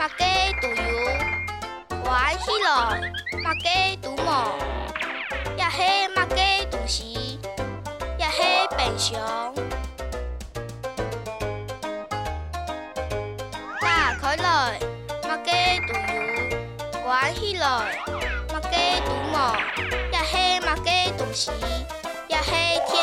马鸡独游，我爱喜乐，马鸡独舞，也许马鸡独时，也许平常。打开来，马鸡都游，玩爱喜，马鸡独舞，也许马鸡独时，也许。